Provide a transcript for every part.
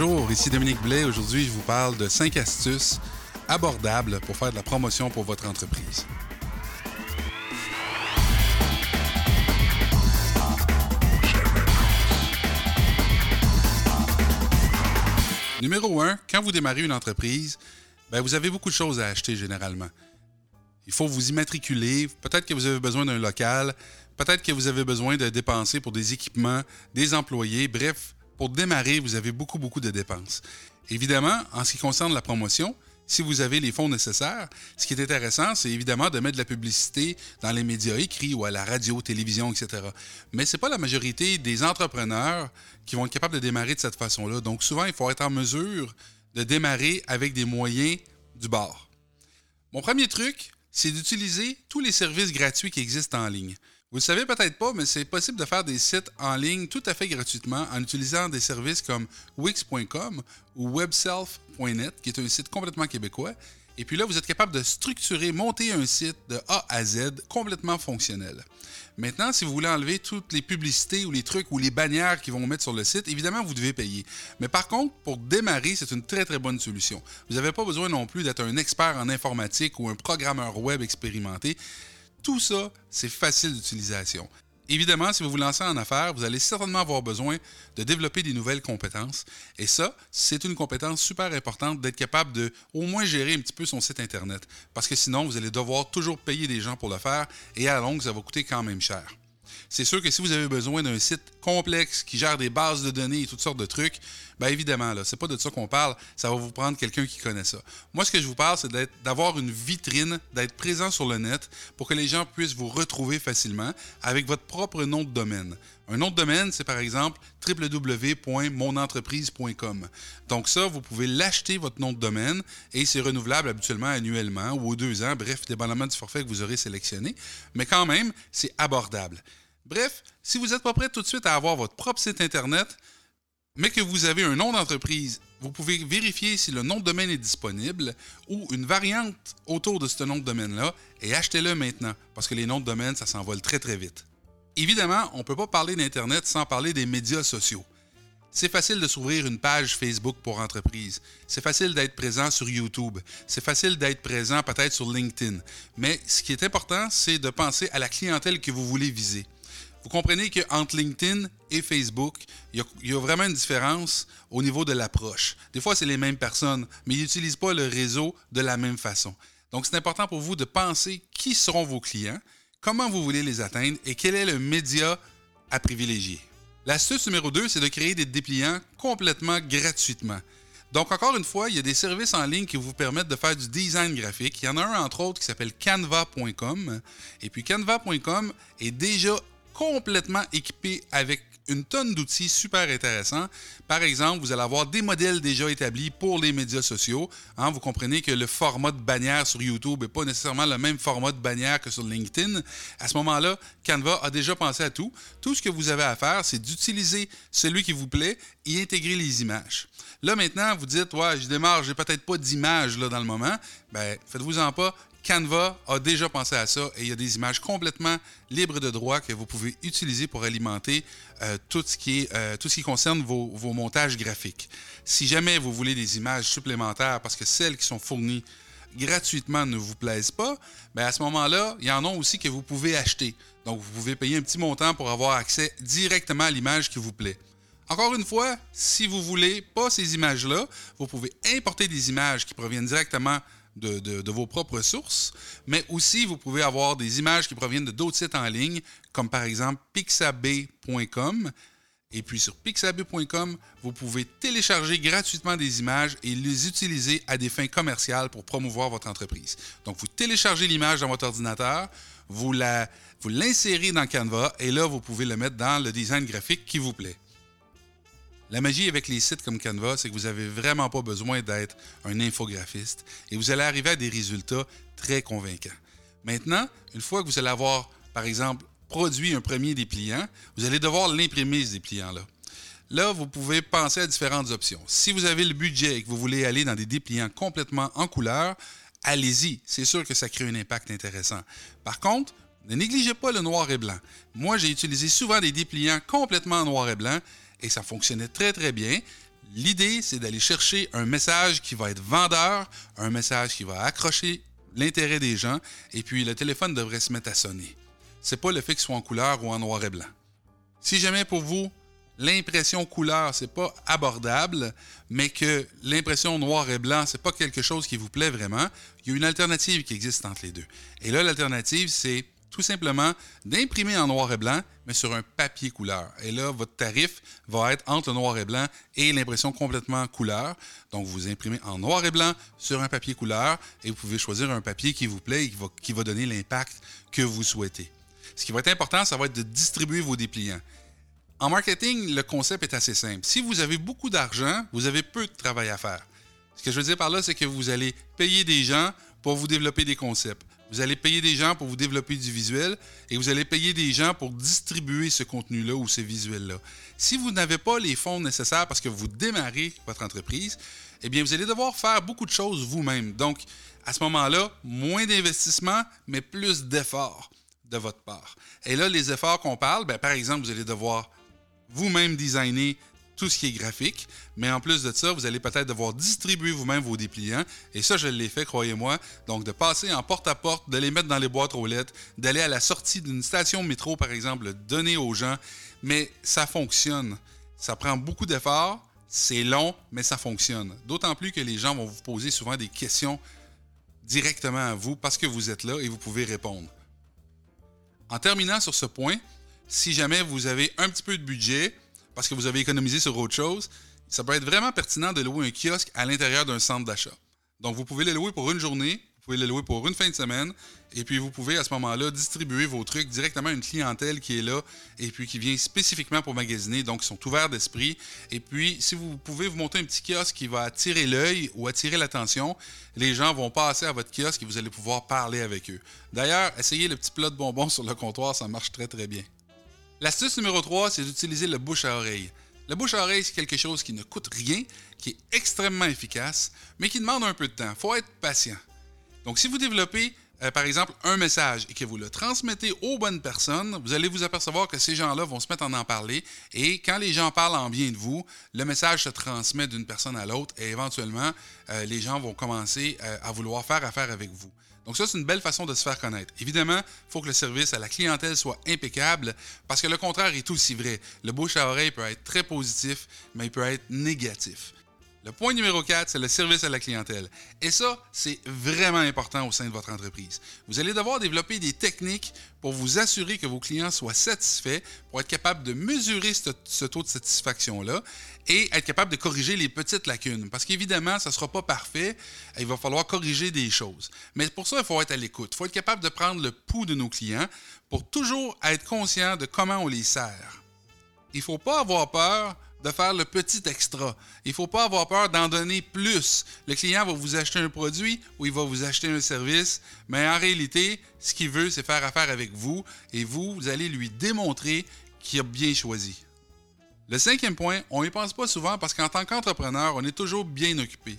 Bonjour, ici Dominique Blais. Aujourd'hui, je vous parle de 5 astuces abordables pour faire de la promotion pour votre entreprise. Numéro 1, quand vous démarrez une entreprise, ben, vous avez beaucoup de choses à acheter généralement. Il faut vous immatriculer. Peut-être que vous avez besoin d'un local. Peut-être que vous avez besoin de dépenser pour des équipements, des employés. Bref, pour démarrer, vous avez beaucoup, beaucoup de dépenses. Évidemment, en ce qui concerne la promotion, si vous avez les fonds nécessaires, ce qui est intéressant, c'est évidemment de mettre de la publicité dans les médias écrits ou à la radio, télévision, etc. Mais ce n'est pas la majorité des entrepreneurs qui vont être capables de démarrer de cette façon-là. Donc souvent, il faut être en mesure de démarrer avec des moyens du bord. Mon premier truc, c'est d'utiliser tous les services gratuits qui existent en ligne. Vous ne savez peut-être pas, mais c'est possible de faire des sites en ligne tout à fait gratuitement en utilisant des services comme Wix.com ou Webself.net, qui est un site complètement québécois. Et puis là, vous êtes capable de structurer, monter un site de A à Z complètement fonctionnel. Maintenant, si vous voulez enlever toutes les publicités ou les trucs ou les bannières qui vont mettre sur le site, évidemment, vous devez payer. Mais par contre, pour démarrer, c'est une très très bonne solution. Vous n'avez pas besoin non plus d'être un expert en informatique ou un programmeur web expérimenté. Tout ça, c'est facile d'utilisation. Évidemment, si vous vous lancez en affaires, vous allez certainement avoir besoin de développer des nouvelles compétences. Et ça, c'est une compétence super importante d'être capable de au moins gérer un petit peu son site Internet. Parce que sinon, vous allez devoir toujours payer des gens pour le faire et à la longue, ça va coûter quand même cher. C'est sûr que si vous avez besoin d'un site qui gère des bases de données et toutes sortes de trucs, bien évidemment, là, c'est pas de ça qu'on parle, ça va vous prendre quelqu'un qui connaît ça. Moi, ce que je vous parle, c'est d'avoir une vitrine, d'être présent sur le net pour que les gens puissent vous retrouver facilement avec votre propre nom de domaine. Un nom de domaine, c'est par exemple www.monentreprise.com. Donc ça, vous pouvez l'acheter, votre nom de domaine, et c'est renouvelable habituellement annuellement ou aux deux ans, bref, dépendamment du forfait que vous aurez sélectionné. Mais quand même, c'est abordable. Bref, si vous n'êtes pas prêt tout de suite à avoir votre propre site Internet, mais que vous avez un nom d'entreprise, vous pouvez vérifier si le nom de domaine est disponible ou une variante autour de ce nom de domaine-là et achetez-le maintenant parce que les noms de domaine, ça s'envole très très vite. Évidemment, on ne peut pas parler d'Internet sans parler des médias sociaux. C'est facile de s'ouvrir une page Facebook pour entreprise. C'est facile d'être présent sur YouTube. C'est facile d'être présent peut-être sur LinkedIn. Mais ce qui est important, c'est de penser à la clientèle que vous voulez viser vous comprenez qu'entre LinkedIn et Facebook, il y, a, vraiment une différence au niveau de l'approche. Des fois, c'est les mêmes personnes, mais ils n'utilisent pas le réseau de la même façon. Donc, c'est important pour vous de penser qui seront vos clients, comment vous voulez les atteindre et quel est le média à privilégier. L'astuce numéro 2, c'est de créer des dépliants complètement gratuitement. Donc, encore une fois, il y a des services en ligne qui vous permettent de faire du design graphique. Il y en a un, entre autres, qui s'appelle canva.com. Et puis, canva.com est déjà complètement équipé avec une tonne d'outils super intéressants. Par exemple, vous allez avoir des modèles déjà établis pour les médias sociaux. Hein. vous comprenez que le format de bannière sur YouTube n'est pas nécessairement le même format de bannière que sur LinkedIn. À ce moment-là, Canva a déjà pensé à tout. Tout ce que vous avez à faire, c'est d'utiliser celui qui vous plaît et intégrer les images. Là, maintenant, vous dites, ouais, je démarre, j'ai peut-être pas d'image dans le moment. Ben, faites-vous-en pas. Canva a déjà pensé à ça et il y a des images complètement libres de droit que vous pouvez utiliser pour alimenter euh, tout, ce qui est, euh, tout ce qui concerne vos, montages graphiques. Si jamais vous voulez des images supplémentaires parce que celles qui sont fournies gratuitement ne vous plaisent pas, bien à ce moment-là, il y en a aussi que vous pouvez acheter. Donc, vous pouvez payer un petit montant pour avoir accès directement à l'image qui vous plaît. Encore une fois, si vous voulez pas ces images-là, vous pouvez importer des images qui proviennent directement de, vos propres sources, mais aussi vous pouvez avoir des images qui proviennent de d'autres sites en ligne, comme par exemple pixabay.com. Et puis sur pixabay.com, vous pouvez télécharger gratuitement des images et les utiliser à des fins commerciales pour promouvoir votre entreprise. Donc vous téléchargez l'image dans votre ordinateur, vous l'insérez vous dans Canva et là vous pouvez le mettre dans le design graphique qui vous plaît. La magie avec les sites comme Canva, c'est que vous n'avez vraiment pas besoin d'être un infographiste et vous allez arriver à des résultats très convaincants. Maintenant, une fois que vous allez avoir, par exemple, produit un premier dépliant, vous allez devoir l'imprimer, ce dépliant-là. Là, vous pouvez penser à différentes options. Si vous avez le budget et que vous voulez aller dans des dépliants complètement en couleur, allez-y. C'est sûr que ça crée un impact intéressant. Par contre, ne négligez pas le noir et blanc. Moi, j'ai utilisé souvent des dépliants complètement en noir et blanc et ça fonctionnait très très bien. L'idée, c'est d'aller chercher un message qui va être vendeur, un message qui va accrocher l'intérêt des gens, et puis le téléphone devrait se mettre à sonner. C'est pas le fait qu'il soit en couleur ou en noir et blanc. Si jamais pour vous, l'impression couleur, c'est pas abordable, mais que l'impression noir et blanc, c'est pas quelque chose qui vous plaît vraiment, il y a une alternative qui existe entre les deux. Et là, l'alternative, c'est tout simplement d'imprimer en noir et blanc, mais sur un papier couleur. Et là, votre tarif va être entre le noir et blanc et l'impression complètement couleur. Donc, vous imprimez en noir et blanc sur un papier couleur et vous pouvez choisir un papier qui vous plaît et qui va, qui va donner l'impact que vous souhaitez. Ce qui va être important, ça va être de distribuer vos dépliants. En marketing, le concept est assez simple. Si vous avez beaucoup d'argent, vous avez peu de travail à faire. Ce que je veux dire par là, c'est que vous allez payer des gens pour vous développer des concepts. Vous allez payer des gens pour vous développer du visuel et vous allez payer des gens pour distribuer ce contenu-là ou ce visuel-là. Si vous n'avez pas les fonds nécessaires parce que vous démarrez votre entreprise, eh bien, vous allez devoir faire beaucoup de choses vous-même. Donc, à ce moment-là, moins d'investissement, mais plus d'efforts de votre part. Et là, les efforts qu'on parle, ben, par exemple, vous allez devoir vous-même designer tout ce qui est graphique, mais en plus de ça, vous allez peut-être devoir distribuer vous-même vos dépliants. Et ça, je l'ai fait, croyez-moi. Donc, de passer en porte-à-porte, de les mettre dans les boîtes aux lettres, d'aller à la sortie d'une station métro, par exemple, le donner aux gens. Mais ça fonctionne. Ça prend beaucoup d'efforts, c'est long, mais ça fonctionne. D'autant plus que les gens vont vous poser souvent des questions directement à vous parce que vous êtes là et vous pouvez répondre. En terminant sur ce point, si jamais vous avez un petit peu de budget, parce que vous avez économisé sur autre chose, ça peut être vraiment pertinent de louer un kiosque à l'intérieur d'un centre d'achat. Donc, vous pouvez le louer pour une journée, vous pouvez le louer pour une fin de semaine, et puis vous pouvez à ce moment-là distribuer vos trucs directement à une clientèle qui est là et puis qui vient spécifiquement pour magasiner, donc ils sont ouverts d'esprit. Et puis, si vous pouvez vous monter un petit kiosque qui va attirer l'œil ou attirer l'attention, les gens vont passer à votre kiosque et vous allez pouvoir parler avec eux. D'ailleurs, essayez le petit plat de bonbons sur le comptoir, ça marche très très bien. L'astuce numéro 3, c'est d'utiliser le bouche à oreille. Le bouche à oreille, c'est quelque chose qui ne coûte rien, qui est extrêmement efficace, mais qui demande un peu de temps. Il faut être patient. Donc, si vous développez, euh, par exemple, un message et que vous le transmettez aux bonnes personnes, vous allez vous apercevoir que ces gens-là vont se mettre à en parler. Et quand les gens parlent en bien de vous, le message se transmet d'une personne à l'autre et éventuellement, euh, les gens vont commencer euh, à vouloir faire affaire avec vous. Donc ça, c'est une belle façon de se faire connaître. Évidemment, il faut que le service à la clientèle soit impeccable parce que le contraire est aussi vrai. Le bouche à oreille peut être très positif, mais il peut être négatif. Le point numéro 4, c'est le service à la clientèle. Et ça, c'est vraiment important au sein de votre entreprise. Vous allez devoir développer des techniques pour vous assurer que vos clients soient satisfaits, pour être capable de mesurer ce, taux de satisfaction-là et être capable de corriger les petites lacunes. Parce qu'évidemment, ça ne sera pas parfait, il va falloir corriger des choses. Mais pour ça, il faut être à l'écoute. Il faut être capable de prendre le pouls de nos clients pour toujours être conscient de comment on les sert. Il ne faut pas avoir peur de faire le petit extra. Il ne faut pas avoir peur d'en donner plus. Le client va vous acheter un produit ou il va vous acheter un service, mais en réalité, ce qu'il veut, c'est faire affaire avec vous et vous, vous allez lui démontrer qu'il a bien choisi. Le cinquième point, on n'y pense pas souvent parce qu'en tant qu'entrepreneur, on est toujours bien occupé.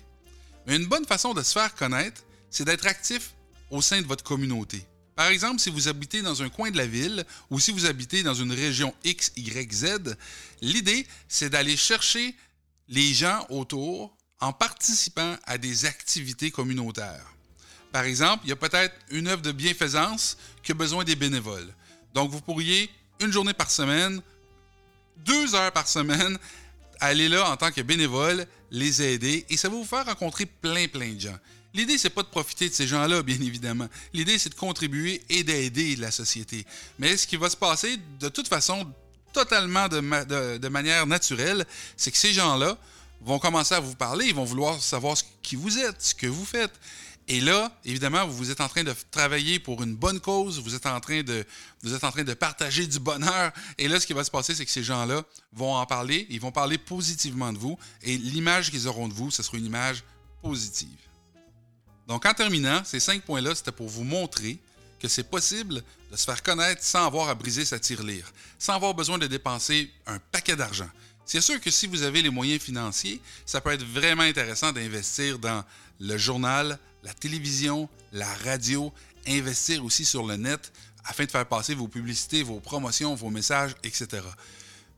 Mais une bonne façon de se faire connaître, c'est d'être actif au sein de votre communauté. Par exemple, si vous habitez dans un coin de la ville ou si vous habitez dans une région X, Y, Z, l'idée, c'est d'aller chercher les gens autour en participant à des activités communautaires. Par exemple, il y a peut-être une œuvre de bienfaisance qui a besoin des bénévoles. Donc, vous pourriez, une journée par semaine, deux heures par semaine, aller là en tant que bénévole, les aider, et ça va vous faire rencontrer plein, plein de gens. L'idée, c'est pas de profiter de ces gens-là, bien évidemment. L'idée, c'est de contribuer et d'aider la société. Mais ce qui va se passer, de toute façon, totalement de, manière naturelle, c'est que ces gens-là vont commencer à vous parler, ils vont vouloir savoir qui vous êtes, ce que vous faites. Et là, évidemment, vous êtes en train de travailler pour une bonne cause, vous êtes en train de, vous êtes en train de partager du bonheur. Et là, ce qui va se passer, c'est que ces gens-là vont en parler, ils vont parler positivement de vous. Et l'image qu'ils auront de vous, ce sera une image positive. Donc, en terminant, ces cinq points-là, c'était pour vous montrer que c'est possible de se faire connaître sans avoir à briser sa tirelire, sans avoir besoin de dépenser un paquet d'argent. C'est sûr que si vous avez les moyens financiers, ça peut être vraiment intéressant d'investir dans le journal, la télévision, la radio, investir aussi sur le net afin de faire passer vos publicités, vos promotions, vos messages, etc.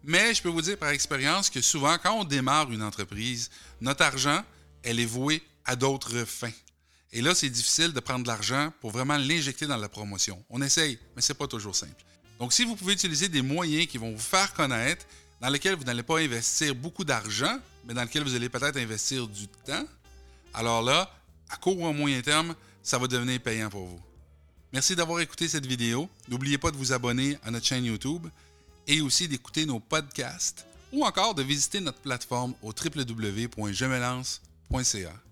Mais je peux vous dire par expérience que souvent, quand on démarre une entreprise, notre argent, elle est vouée à d'autres fins. Et là, c'est difficile de prendre de l'argent pour vraiment l'injecter dans la promotion. On essaye, mais ce n'est pas toujours simple. Donc, si vous pouvez utiliser des moyens qui vont vous faire connaître, dans lesquels vous n'allez pas investir beaucoup d'argent, mais dans lesquels vous allez peut-être investir du temps, alors là, à court ou à moyen terme, ça va devenir payant pour vous. Merci d'avoir écouté cette vidéo. N'oubliez pas de vous abonner à notre chaîne YouTube et aussi d'écouter nos podcasts ou encore de visiter notre plateforme au www.jemelance.ca.